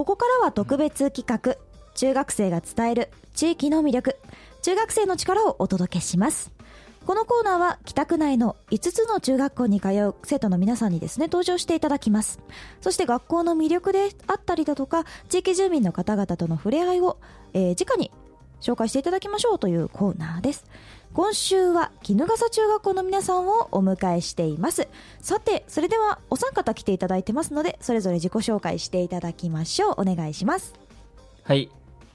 ここからは特別企画。中学生が伝える地域の魅力。中学生の力をお届けします。このコーナーは北区内の5つの中学校に通う生徒の皆さんにですね登場していただきます。そして学校の魅力であったりだとか地域住民の方々との触れ合いを、えー、直に紹介していただきましょうというコーナーです。今週は衣笠中学校の皆さんをお迎えしています。さてそれではお三方来ていただいてますのでそれぞれ自己紹介していただきましょう。お願いします。はい。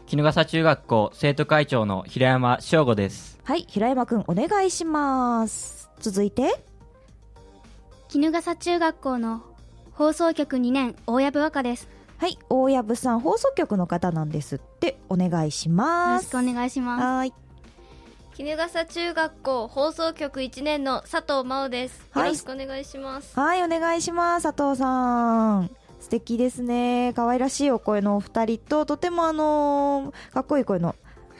衣笠中学校生徒会長の平山翔吾です。はい平山くんお願いします。続いて？衣笠中学校の放送局2年大藪和歌です。はい大藪さん放送局の方なんですって。お願いします。よろしくお願いします。はい衣笠中学校放送局1年の佐藤真央です、はい。よろしくお願いします。はいお願いします。佐藤さん。素敵ですね。可愛らしいお声のお二人ととてもあのーかっこいい声の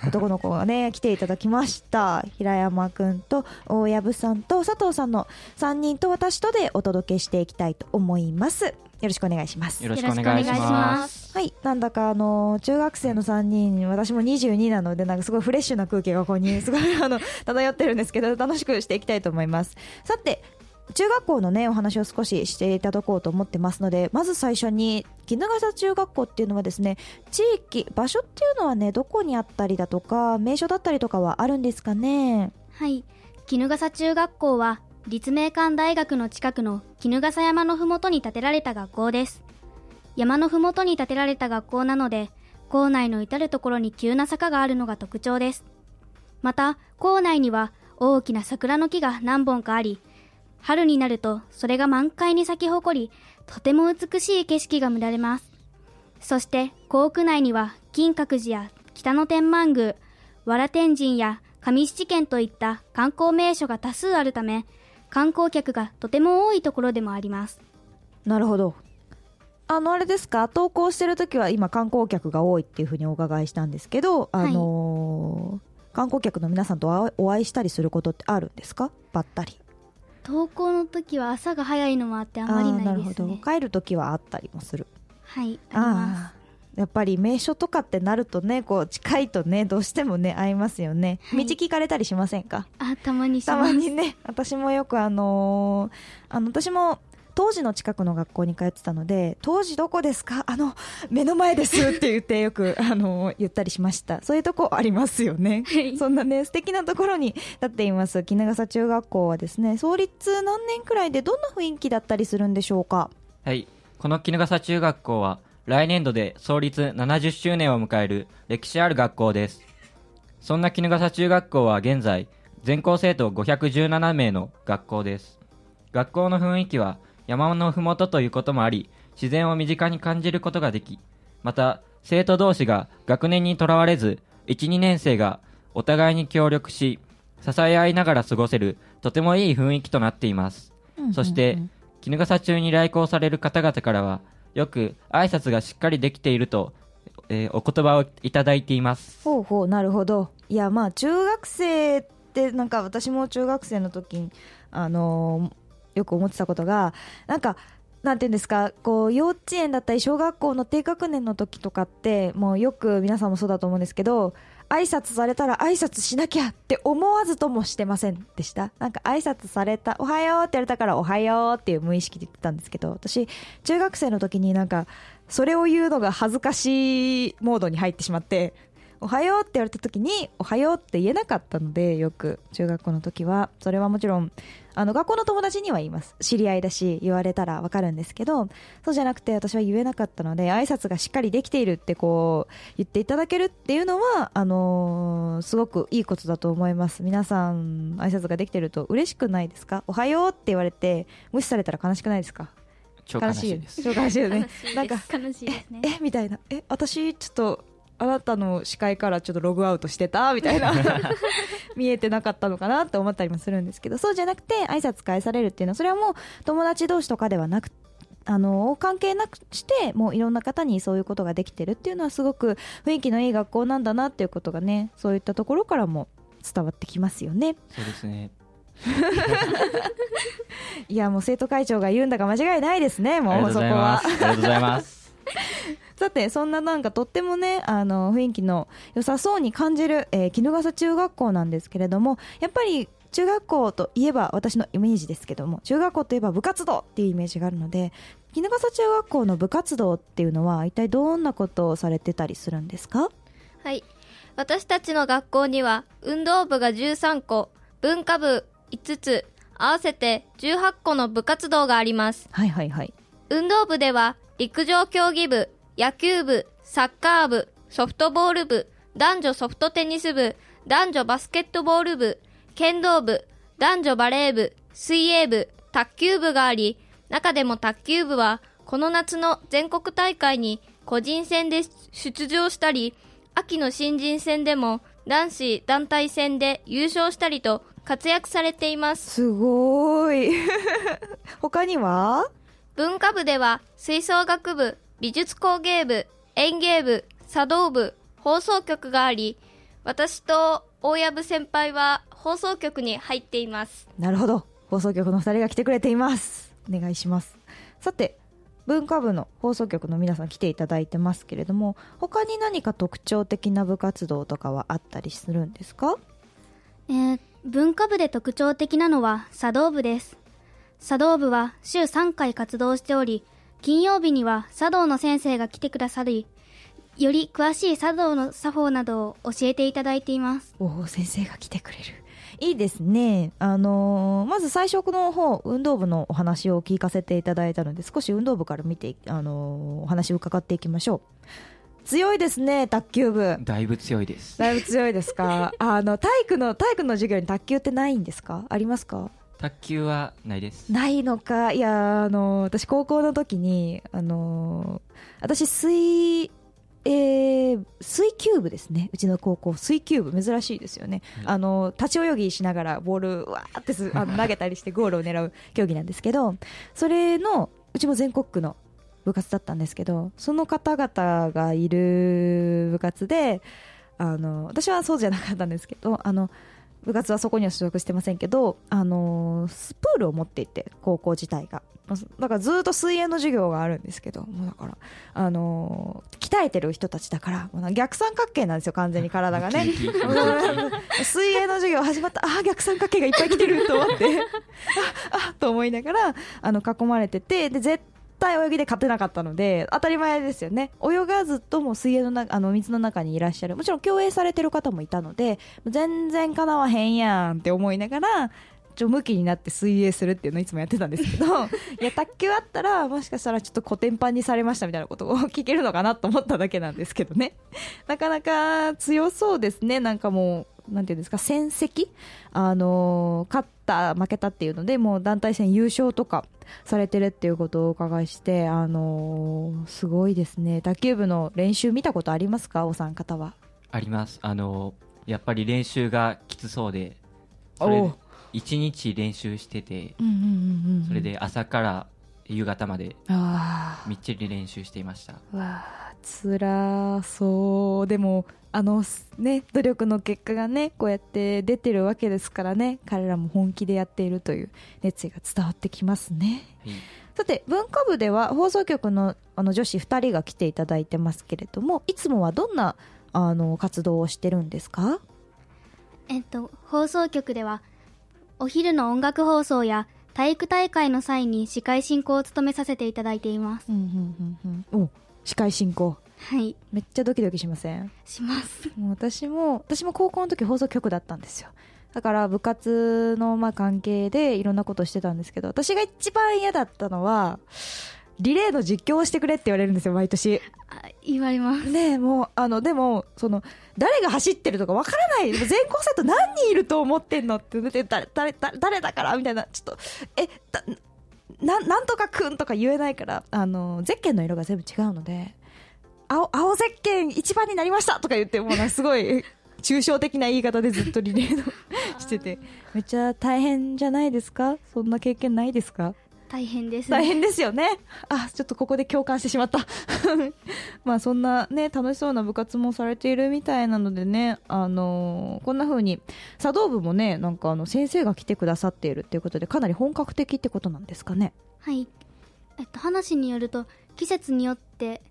男の子がね来ていただきました。平山くんと大藪さんと佐藤さんの3人と私とでお届けしていきたいと思いますよろしくお願いしますよろしくお願いしますはい、なんだかあの中学生の3人、私も22なので、なんかすごいフレッシュな空気がここにすごいあの 漂ってるんですけど、楽しくしていきたいと思います。さて、中学校のね、お話を少ししていただこうと思ってますので、まず最初に、衣笠中学校っていうのはですね、地域、場所っていうのはね、どこにあったりだとか、名所だったりとかはあるんですかね？はい衣笠中学校は立命館大学の近くの衣笠山のふもとに建てられた学校です。山のふもとに建てられた学校なので校内の至る所に急な坂があるのが特徴です。また校内には大きな桜の木が何本かあり春になるとそれが満開に咲き誇りとても美しい景色が見られます。そして校区内には金閣寺や北野天満宮藁天神や上七軒といった観光名所が多数あるため観光客がとても多いところでもありますなるほど。あの、あれですか、投稿してるときは今観光客が多いっていうふうにお伺いしたんですけど、あのー観光客の皆さんとお会いしたりすることってあるんですか？ばったり。登校の時は朝が早いのもあってあまりーなるほど。ないですね帰るときはあったりもする。はいありますあーやっぱり名所とかってなるとね、こう近いとね、どうしてもね、会いますよね。はい。道聞かれたりしませんか？あたまにしたまにね、私もよくあのーあの、私も、当時の近くの学校に通ってたので、当時どこですか？あの、目の前ですって言ってよく、あのー言ったりしました。そういうとこありますよね。はい。そんなね、素敵なところに立っています、衣笠中学校はですね、創立何年くらいでどんな雰囲気だったりするんでしょうか？はい。この衣笠中学校は来年度で創立70周年を迎える歴史ある学校です。そんな衣笠中学校は現在全校生徒517名の学校です。学校の雰囲気は山のふもとということもあり自然を身近に感じることができまた生徒同士が学年にとらわれず12年生がお互いに協力し支え合いながら過ごせるとてもいい雰囲気となっています。そして、衣笠中に来校される方々からは、よく挨拶がしっかりできていると、えーお言葉をいただいています。ほうほうなるほどいやまあ中学生ってなんか私も中学生の時にあのーよく思ってたことがなんかなんていうんですかこう幼稚園だったり小学校の低学年の時とかってもうよく皆さんもそうだと思うんですけど挨拶されたら挨拶しなきゃって思わずともしてませんでした？なんか挨拶されたおはようって言われたからおはようっていう無意識で言ってたんですけど私中学生の時になんかそれを言うのが恥ずかしいモードに入ってしまっておはようって言われた時におはようって言えなかったのでよく中学校の時はそれはもちろんあの学校の友達には言います。知り合いだし言われたらわかるんですけどそうじゃなくて私は言えなかったので挨拶がしっかりできているってこう言っていただけるっていうのはあのーすごくいいことだと思います。皆さん挨拶ができてると嬉しくないですか？おはようって言われて無視されたら悲しくないですか？超悲しいです。超悲しいよね。なんか悲しいですね。えみたいな。え私ちょっとあなたの視界からちょっとログアウトしてたみたいな 見えてなかったのかなって思ったりもするんですけどそうじゃなくて挨拶返されるっていうのはそれはもう友達同士とかではなくあの関係なくしてもういろんな方にそういうことができてるっていうのはすごく雰囲気のいい学校なんだなっていうことがねそういったところからも伝わってきますよねそうですね。いやもう生徒会長が言うんだか間違いないですねもうそこはす。ありがとうございます。さてそんななんかとってもねあの雰囲気の良さそうに感じる、えー、衣笠中学校なんですけれどもやっぱり中学校といえば私のイメージですけども中学校といえば部活動っていうイメージがあるので衣笠中学校の部活動っていうのは一体どんなことをされてたりするんですか？はい。私たちの学校には、運動部が13個、文化部5つ、合わせて18個の部活動があります。はいはいはい運動部では、陸上競技部、野球部、サッカー部、ソフトボール部、男女ソフトテニス部、男女バスケットボール部、剣道部、男女バレー部、水泳部、卓球部があり、中でも卓球部は、この夏の全国大会に個人戦で出場したり、秋の新人戦でも男子団体戦で優勝したりと活躍されています。すごーい 他には？文化部では吹奏楽部、美術工芸部、園芸部、茶道部、放送局があり、私と大藪先輩は放送局に入っています。なるほど放送局の2人が来てくれていますお願いしますさて文化部の放送局の皆さん来ていただいてますけれども他に何か特徴的な部活動とかはあったりするんですか？えー文化部で特徴的なのは茶道部です。茶道部は週3回活動しており、金曜日には茶道の先生が来てくださり、より詳しい茶道の作法などを教えていただいています。おお先生が来てくれる。いいですね。あのーまず最初の方運動部のお話を聞かせていただいたので少し運動部から見てい、あのーお話を伺っていきましょう。強いですね卓球部。だいぶ強いです。だいぶ強いですか？あの体育の体育の授業に卓球ってないんですか？ありますか？卓球はないです。ないのか？いやあの私高校の時にあの私水えー水球部ですね。うちの高校水球部。珍しいですよね、はいあの立ち泳ぎしながらボールわーってすあの 投げたりしてゴールを狙う競技なんですけどそれのうちも全国区の部活だったんですけどその方々がいる部活であの私はそうじゃなかったんですけどあの部活はそこには所属してませんけど、あのースプールを持っていて高校自体が。まあだからずっと水泳の授業があるんですけどもうだから、あのー鍛えてる人たちだからもう逆三角形なんですよ完全に体がね。水泳の授業始まったあー逆三角形がいっぱい来てると思って。ああと思いながらあの囲まれててで絶対泳ぎで勝てなかったので当たり前ですよね。泳がずとも水泳の中あの水の中にいらっしゃる。もちろん競泳されてる方もいたので全然かなわへんやんって思いながらちょ向きになって水泳するっていうのをいつもやってたんですけど いや卓球あったらもしかしたらちょっとコテンパンにされましたみたいなことを聞けるのかなと思っただけなんですけどね。なかなか強そうですね。なんかもうなんていうんですか戦績？あのー勝った負けたっていうのでもう団体戦優勝とかされてるっていうことをお伺いしてあのーすごいですね。卓球部の練習見たことありますかお三方は？あります。あのやっぱり練習がきつそうでそれおう。一日練習しててうんうんうんうんそれで朝から夕方までああみっちり練習していました。わあつらそう。でもあのね努力の結果がねこうやって出てるわけですからね彼らも本気でやっているという熱意が伝わってきますね。はいさて文化部では放送局のあの女子2人が来ていただいてますけれどもいつもはどんなあの活動をしてるんですか？えっと、放送局では、お昼の音楽放送や体育大会の際に司会進行を務めさせていただいています。うんうんうんうん。お司会進行はい、めっちゃドキドキしません？します。もう私も私も高校の時放送局だったんですよ。だから部活のまあ関係でいろんなことをしてたんですけど私が一番嫌だったのはリレーの実況をしてくれって言われるんですよ毎年。あ言われます。ねえもうあのでもその誰が走ってるとかわからない。全校生徒何人いると思ってんのってで誰誰誰誰だからみたいな。ちょっとえだななんとかくんとか言えないからあのゼッケンの色が全部違うので青青ゼッケン一番になりましたとか言ってもうすごい 抽象的な言い方でずっとリレーのしててめっちゃ大変じゃないですか？そんな経験ないですか？大変です。大変ですよね。あ、ちょっとここで共感してしまった。まあそんなね、楽しそうな部活もされているみたいなのでね、あのーこんな風に、茶道部もね、なんかあの、先生が来てくださっているっていうことで、かなり本格的ってことなんですかね？はい。えっと、話によると、季節によって、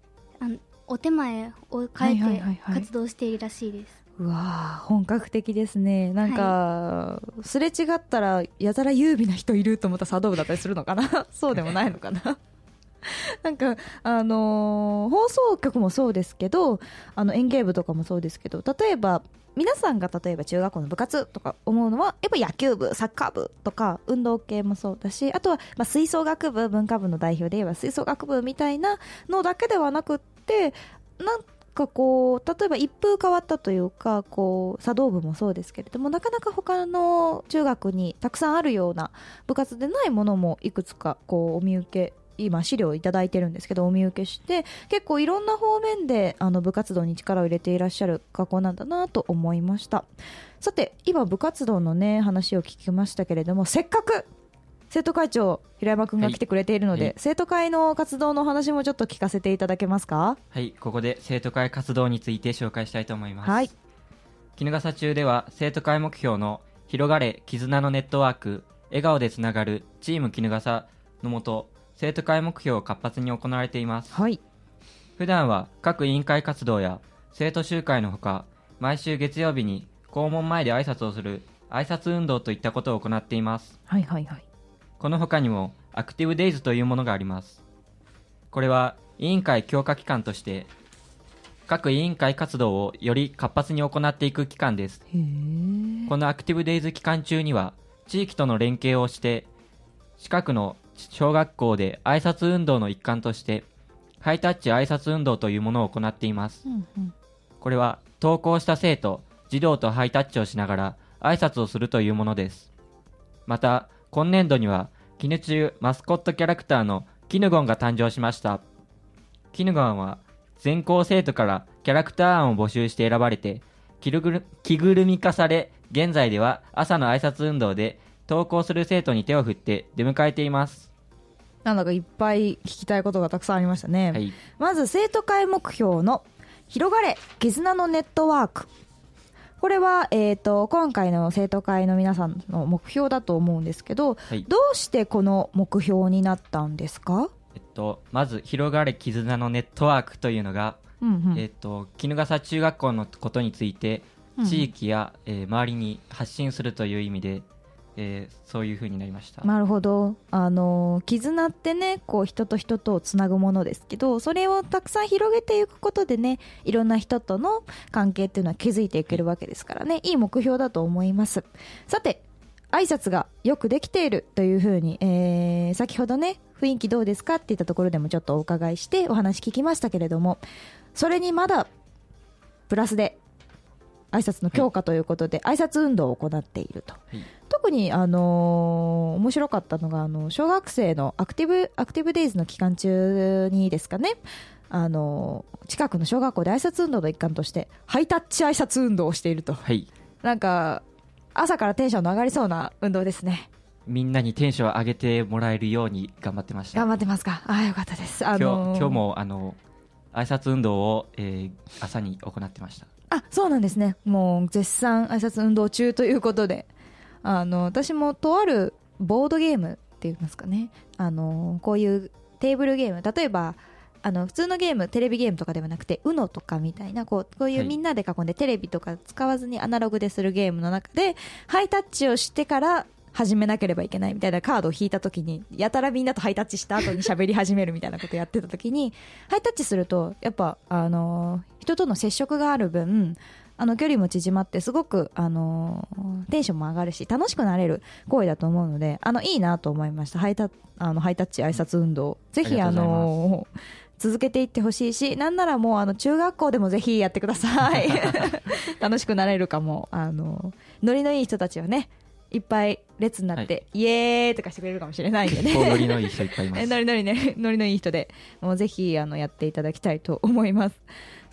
あのお手前を変えはいはいてはいはい。活動しているらしいです。うわー本格的ですね。なんか、すれ違ったらやたら優美な人いると思ったら茶道部だったりするのかな？そうでもないのかな？なんか、あのー放送局もそうですけどあの演芸部とかもそうですけど例えば皆さんが例えば中学校の部活とか思うのはやっぱ野球部サッカー部とか運動系もそうだしあとはまあ吹奏楽部文化部の代表で言えば吹奏楽部みたいなのだけではなくってなんかこう例えば一風変わったというかこう茶道部もそうですけれどもなかなか他の中学にたくさんあるような部活でないものもいくつかこうお見受け今資料をいただいてるんですけどお見受けして結構いろんな方面であの部活動に力を入れていらっしゃる学校なんだなと思いました。さて今部活動のね話を聞きましたけれどもせっかく生徒会長平山君が来てくれているので、はい生徒会の活動の話もちょっと聞かせていただけますか？はい、ここで生徒会活動について紹介したいと思います。はい。衣笠中では生徒会目標の広がれ絆のネットワーク、笑顔でつながるチーム衣笠のもと、生徒会目標を活発に行われています。はい普段は各委員会活動や生徒集会のほか、毎週月曜日に校門前で挨拶をする挨拶運動といったことを行っています。はいはいはいこの他にもアクティブデイズというものがあります。これは委員会強化機関として各委員会活動をより活発に行っていく機関です。このアクティブデイズ期間中には地域との連携をして近くの小学校で挨拶運動の一環としてハイタッチ挨拶運動というものを行っています。うんうんこれは登校した生徒、児童とハイタッチをしながら挨拶をするというものです。また、今年度には、絹中マスコットキャラクターのキヌゴンが誕生しました。キヌゴンは、全校生徒からキャラクター案を募集して選ばれて、着ぐるみ化され、現在では朝の挨拶運動で、登校する生徒に手を振って出迎えています。なんだかいっぱい聞きたいことがたくさんありましたね、はい。まず生徒会目標の広がれ絆のネットワークこれは、えー、と今回の生徒会の皆さんの目標だと思うんですけど、はい。どうしてこの目標になったんですか、えっと、まず、広がれ絆のネットワークというのが、うんうん。えっと、衣笠中学校のことについてうん。地域や、えー周りに発信するという意味で、えーそういう風になりました、なるほど。あの絆ってねこう人と人とをつなぐものですけどそれをたくさん広げていくことでねいろんな人との関係っていうのは築いていけるわけですからね。いい目標だと思います。さて挨拶がよくできているというふうに、えー先ほどね雰囲気どうですかって言ったところでもちょっとお伺いしてお話聞きましたけれどもそれにまだプラスで挨拶の強化ということで、挨拶運動を行っていると。はい特に、あのー面白かったのがあの小学生のアクティブアクティブデイズの期間中にですかね、あのー近くの小学校で挨拶運動の一環としてハイタッチ挨拶運動をしていると。はい。なんか朝からテンションの上がりそうな運動ですね。みんなにテンションを上げてもらえるように頑張ってました。頑張ってますか？ああよかったです、あ今のー日今日もあの挨拶運動を、えー朝に行ってました。あそうなんですね。もう絶賛挨拶運動中ということであの私もとあるボードゲームって言いますかね。あのこういうテーブルゲーム。例えばあの普通のゲームテレビゲームとかではなくて UNO とかみたいなこうこういうはい。みんなで囲んでテレビとか使わずにアナログでするゲームの中でハイタッチをしてから始めなければいけないみたいなカードを引いた時にやたらみんなとハイタッチした後に喋り始めるみたいなことやってた時にハイタッチするとやっぱあの人との接触がある分あの距離も縮まってすごくあのテンションも上がるし楽しくなれる行為だと思うのであのいいなと思いました。ハイタあのハイタッチ挨拶運動。ぜひあの続けていってほしいしなんならもうあの中学校でもぜひやってください。楽しくなれるかも。あのノリのいい人たちはねいっぱい列になって、イエーイとかしてくれるかもしれないんでね。ノリのいい人いっぱいいまえす。ノリノリね、ノリのいい人で、もうぜひ、あの、やっていただきたいと思います。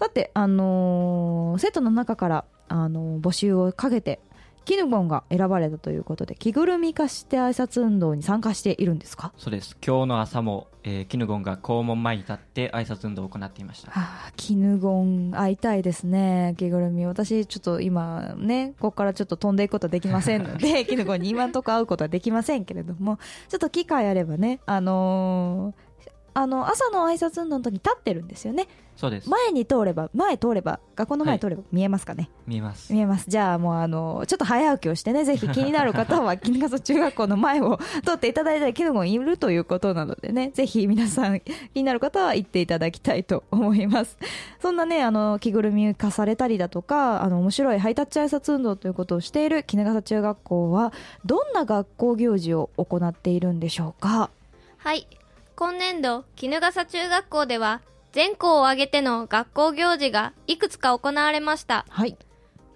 さて、あのー生徒の中から、あのー募集をかけて、キヌゴンが選ばれたということで、着ぐるみ化して挨拶運動に参加しているんですか？そうです。今日の朝も、えーキヌゴンが校門前に立って挨拶運動を行っていました。はあ、キヌゴン会いたいですね、着ぐるみ。私、ちょっと今ね、ここからちょっと飛んでいくことはできませんので、キヌゴンに今んとこ会うことはできませんけれども、ちょっと機会あればね、あのーあの朝の挨拶運動の時に立ってるんですよね。そうです。前に通れば前通れば学校の前通れば見えますかね、見えます。見えます。じゃあもうあのちょっと早起きをしてねぜひ気になる方は 衣笠中学校の前を通っていただいたらキノコいるということなのでねぜひ皆さん気になる方は行っていただきたいと思います。そんなねあの着ぐるみ化されたりだとかあの面白いハイタッチ挨拶運動ということをしている衣笠中学校はどんな学校行事を行っているんでしょうか？はい。今年度、衣笠中学校では、全校を挙げての学校行事がいくつか行われました。はい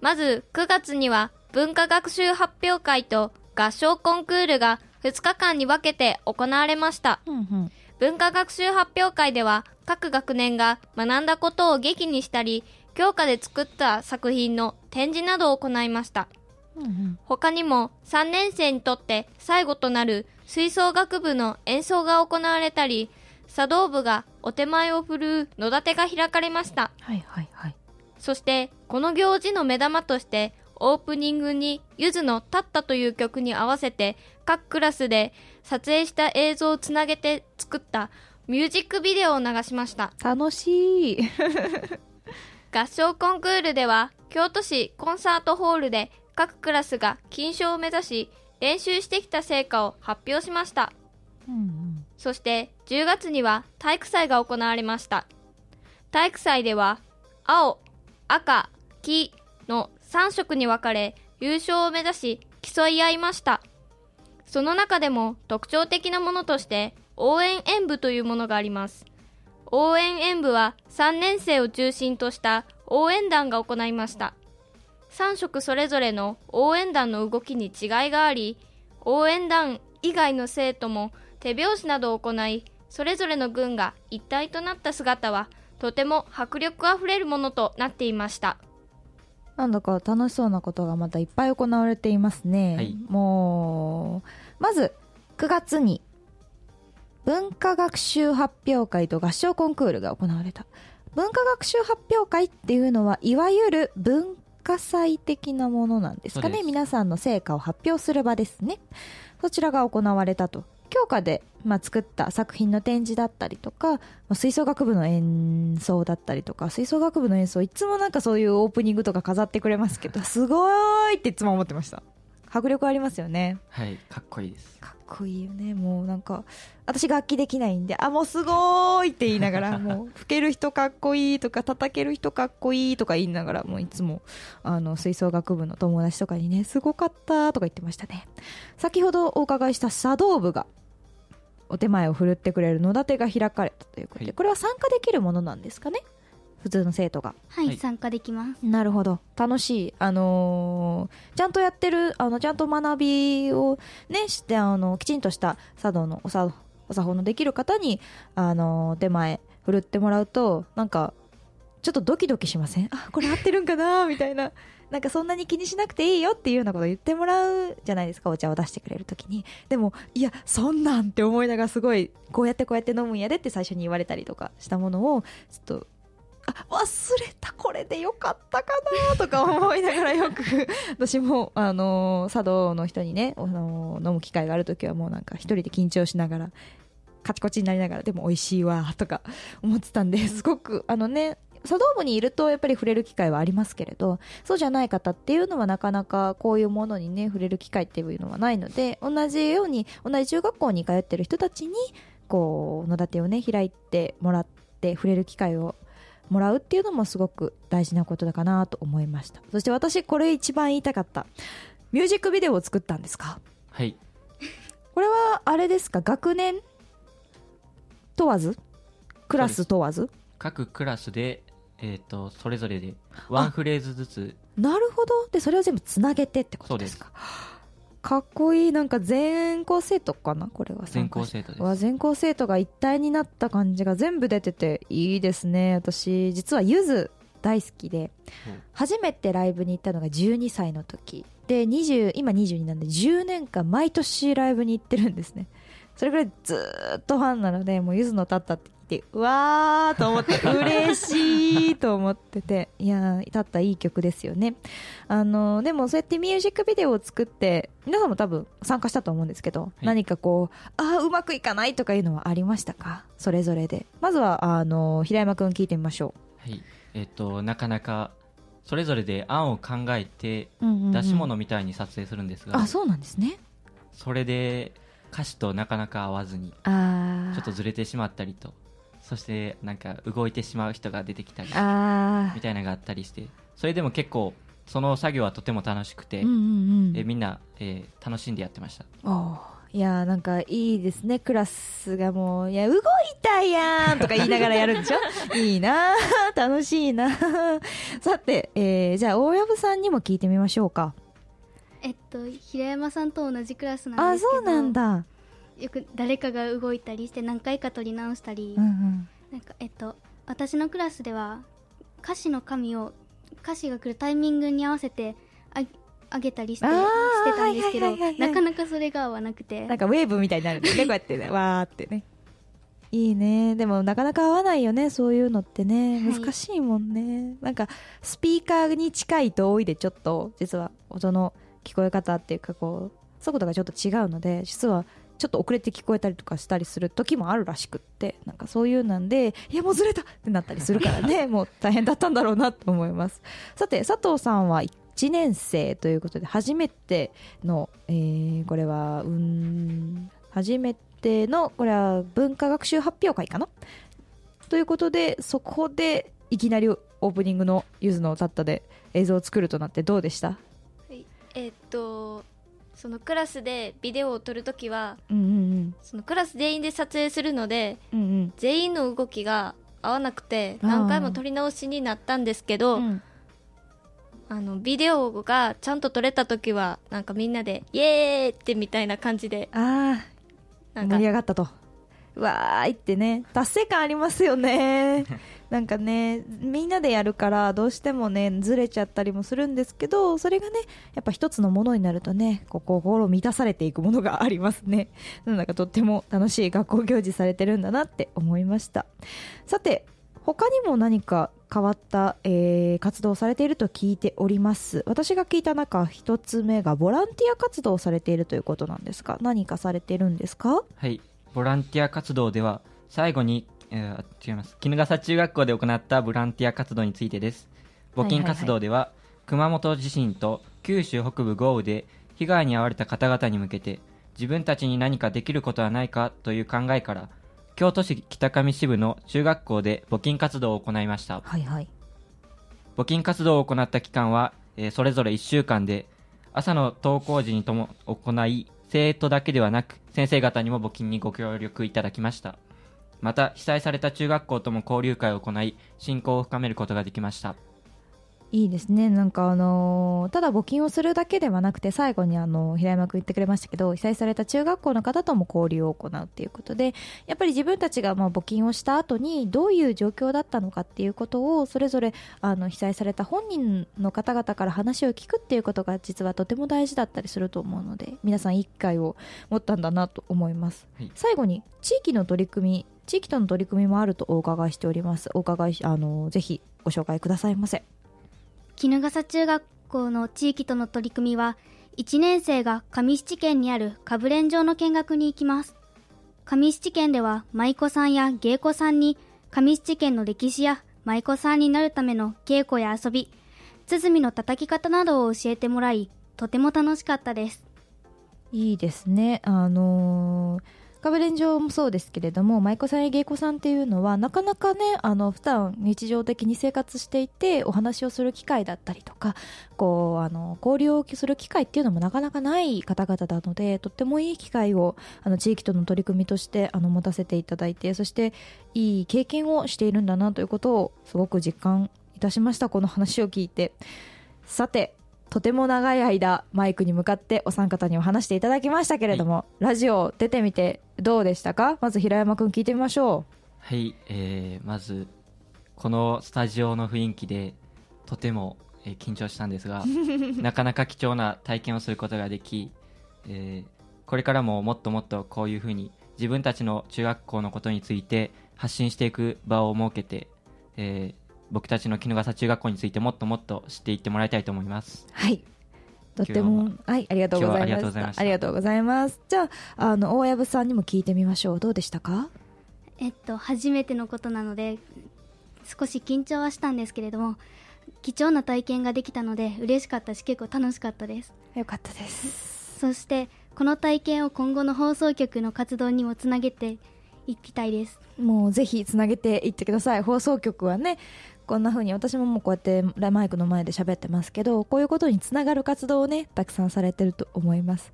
まず、9月には、文化学習発表会と合唱コンクールが2日間に分けて行われました。うんうん文化学習発表会では、各学年が学んだことを劇にしたり、教科で作った作品の展示などを行いました。うんうん他にも3年生にとって最後となる吹奏楽部の演奏が行われたり、茶道部がお手前を振るう野立てが開かれました。はいはいはいそして、この行事の目玉として、オープニングにゆずの立ったという曲に合わせて、各クラスで撮影した映像をつなげて作ったミュージックビデオを流しました。楽しい合唱コンクールでは、京都市コンサートホールで各クラスが金賞を目指し、練習してきた成果を発表しました。うんうんそして10月には体育祭が行われました。体育祭では青、赤、黄の3色に分かれ優勝を目指し競い合いました。その中でも特徴的なものとして応援演舞というものがあります。応援演舞は3年生を中心とした応援団が行いました。3色それぞれの応援団の動きに違いがあり、応援団以外の生徒も手拍子などを行い、それぞれの軍が一体となった姿は、とても迫力あふれるものとなっていました。なんだか楽しそうなことがまたいっぱい行われていますね。はいもう、まず9月に文化学習発表会と合唱コンクールが行われた。文化学習発表会っていうのはいわゆる文化祭的なものなんですかね。皆さんの成果を発表する場ですね。そちらが行われたと。教科で、まあ、作った作品の展示だったりとか、まあ吹奏楽部の演奏だったりとか、吹奏楽部の演奏、いつもなんかそういうオープニングとか飾ってくれますけど、すごーいっていつも思ってました。迫力ありますよね。はいかっこいいですかっこいいよね。もうなんか、私楽器できないんで、あ、もうすごーいって言いながら、もう吹ける人かっこいいとか、叩ける人かっこいいとか言いながら、もういつも、あの、吹奏楽部の友達とかにね、すごかったとか言ってましたね。先ほどお伺いした茶道部が、お手前を振るってくれる野立てが開かれたということで、はいこれは参加できるものなんですかね？普通の生徒が。はい、はい参加できます。なるほど。楽しい。あのーちゃんとやってる、あの、ちゃんと学びをね、して、あの、きちんとした茶道のおさ、お作法のできる方に、あのー手前、振るってもらうと、なんか、ちょっとドキドキしません？あ、これ合ってるんかな？みたいな。なんかそんなに気にしなくていいよっていうようなことを言ってもらうじゃないですか、お茶を出してくれるときに。でも、いや、そんなんって思いながらすごい、こうやってこうやって飲むんやでって最初に言われたりとかしたものを、ちょっと、あ忘れたこれでよかったかなとか思いながらよく私もあのー茶道の人にね、あのー飲む機会がある時はもうなんか一人で緊張しながらカチコチになりながらでも美味しいわとか思ってたんですごくあのね茶道部にいるとやっぱり触れる機会はありますけれどそうじゃない方っていうのはなかなかこういうものにね触れる機会っていうのはないので同じように同じ中学校に通ってる人たちにこう野立てをね開いてもらって触れる機会をもらうっていうのもすごく大事なことだかなと思いました。そして私これ一番言いたかった。ミュージックビデオを作ったんですか？はい。これはあれですか？学年問わず？クラス問わず？各クラスでえっ、とそれぞれでワンフレーズずつ。なるほど。でそれを全部つなげてってことですか？かっこいい。なんか全校生徒かな？これは全校生徒です。わ全校生徒が一体になった感じが全部出てていいですね私。実はゆず大好きで。うん。初めてライブに行ったのが12歳の時。で20今22なんで10年間毎年ライブに行ってるんですね。それぐらいずーっとファンなのでもうゆずの立ったっててうわーと思って 嬉しいと思ってていやーたったいい曲ですよね。あのでもそうやってミュージックビデオを作って皆さんも多分参加したと思うんですけど、い。何かこうああうまくいかないとかいうのはありましたか？それぞれで。まずはあの平山くん聞いてみましょはい。えっとなかなかそれぞれで案を考えてう,、うんうんうん。出し物みたいに撮影するんですが、あそうなんですね。それで歌詞となかなか合わずにあちょっとずれてしまったりとそしてなんか動いてしまう人が出てきたりあみたいなのがあったりしてそれでも結構その作業はとても楽しくて、うんうんうん。えみんな、えー楽しんでやってました。いやーなんかいいですね。クラスがもう「いや動いたやん!」とか言いながらやるんでしょ？いいなー。楽しいなー。さて、えーじゃあ大藪さんにも聞いてみましょうか。えっと平山さんと同じクラスなんですけど。あそうなんだよく誰かが動いたりして何回か撮り直したり、うんうん。なんかえっと私のクラスでは歌詞の紙を歌詞が来るタイミングに合わせてああげたりしてしてたんですけどはいはいはいはい。なかなかそれが合わなくて。なんかウェーブみたいになるんですね こうやってね。わーってね。いいね。でもなかなか合わないよねそういうのってね。はい。難しいもんね、なんかスピーカーに近いと多いでちょっと。実は音の聞こえ方っていうかこう速度がちょっと違うので実はちょっと遅れて聞こえたりとかしたりする時もあるらしくってなんかそういうなんでいやもうずれたってなったりするからね もう大変だったんだろうなと思います。さて佐藤さんは1年生ということで初めての、えーこれはうん初めてのこれは文化学習発表会かな？ということでそこでいきなりオープニングの「ゆずの歌った」で映像を作るとなってどうでした？はい。えーっとそのクラスでビデオを撮るときはうんうんそのクラス全員で撮影するのでうんうん。全員の動きが合わなくて何回も撮り直しになったんですけど、うん。あのビデオがちゃんと撮れた時はなんかみんなでイエーイってみたいな感じでああ盛り上がったと。わーいってね。達成感ありますよね なんかねみんなでやるからどうしてもねずれちゃったりもするんですけどそれがねやっぱ一つのものになるとねこう心満たされていくものがありますね。なんかとっても楽しい学校行事されてるんだなって思いました。さて他にも何か変わった、えー活動をされていると聞いております。私が聞いた中一つ目がボランティア活動をされているということなんですが何かされているんですか？はい、ボランティア活動では最後に、えー違います。衣笠中学校で行ったボランティア活動についてです。募金活動では,、熊本地震と九州北部豪雨で被害に遭われた方々に向けて自分たちに何かできることはないかという考えから京都市北上支部の中学校で募金活動を行いました。はいはい。募金活動を行った期間は、えーそれぞれ1週間で朝の登校時にとも行い生徒だけではなく先生方にも募金にご協力いただきましたまた被災された中学校とも交流会を行い親交を深めることができました。いいですね。なんかあのーただ募金をするだけではなくて最後にあの平山君言ってくれましたけど被災された中学校の方とも交流を行うっていうことでやっぱり自分たちがまあ募金をした後にどういう状況だったのかっていうことをそれぞれあの被災された本人の方々から話を聞くっていうことが実はとても大事だったりすると思うので皆さんいい機会を持ったんだなと思います、はい。最後に地域の取り組み地域との取り組みもあるとお伺いしております。お伺いしあのぜひご紹介くださいませ。衣笠中学校の地域との取り組みは1年生が上七県にあるかぶれん場の見学に行きます。上七県では舞妓さんや芸妓さんに上七県の歴史や舞妓さんになるための稽古や遊び鼓の叩き方などを教えてもらいとても楽しかったです。いいですね。あのー、カブレン上もそうですけれども、舞妓さんや芸妓さんっていうのは、なかなかね、あの、普段日常的に生活していて、お話をする機会だったりとか、こう、あの、交流をする機会っていうのもなかなかない方々なので、とってもいい機会を、あの、地域との取り組みとして、あの、持たせていただいて、そして、いい経験をしているんだなということを、すごく実感いたしました。この話を聞いて。さて、とても長い間マイクに向かってお三方には話していただきましたけれども、ラジオ出てみてどうでしたか？まず平山くん聞いてみましょはい、えーまずこのスタジオの雰囲気でとても、えー緊張したんですが なかなか貴重な体験をすることができ、えーこれからももっともっとこういうふうに自分たちの中学校のことについて発信していく場を設けて、えー僕たちの衣笠中学校についてもっともっと知っていってもらいたいと思います。はい。とってもはいありがとうございま今日はありがとうございました。したありがとうございます。じゃああの大藪さんにも聞いてみましょう。どうでしたか？えっと初めてのことなので少し緊張はしたんですけれども貴重な体験ができたので嬉しかったし結構楽しかったです。よかったです。そしてこの体験を今後の放送局の活動にもつなげていきたいです。もうぜひつなげていってください。放送局はねこんな風に私ももうこうやってマイクの前で喋ってますけどこういうことにつながる活動をねたくさんされてると思います。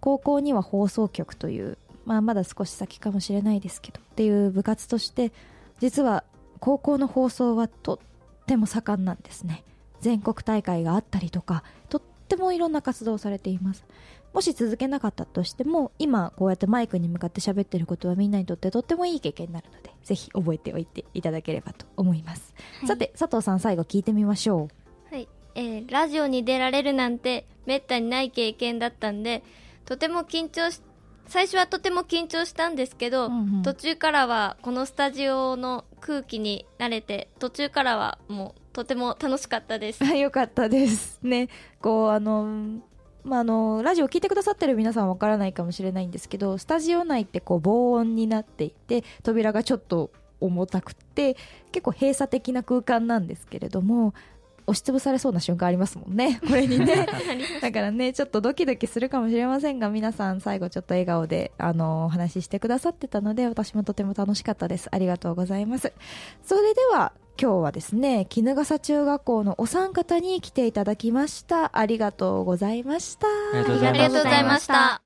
高校には放送局という、まあ、まだ少し先かもしれないですけどっていう部活として実は高校の放送はとっても盛んなんですね。全国大会があったりとかとってもいろんな活動をされています。もし続けなかったとしても今こうやってマイクに向かって喋ってることはみんなにとってとってもいい経験になるのでぜひ覚えておいていただければと思います、はい。さて佐藤さん最後聞いてみましょはい、えーラジオに出られるなんてめったにない経験だったんでとても緊張し最初はとても緊張したんですけど、うんうん。途中からはこのスタジオの空気に慣れて途中からはもうとても楽しかったです。うよかったです。ね。こうあのまあ、あのラジオ聞いてくださってる皆さんはわからないかもしれないんですけどスタジオ内ってこう防音になっていて扉がちょっと重たくて結構閉鎖的な空間なんですけれども押しつぶされそうな瞬間ありますもんね。これにね。だからねちょっとドキドキするかもしれませんが皆さん最後ちょっと笑顔であのお話ししてくださってたので私もとても楽しかったです。ありがとうございます。それでは今日はですね衣笠中学校のお三方に来ていただきました。ありがとうございました。ありがとうございますありがとうございました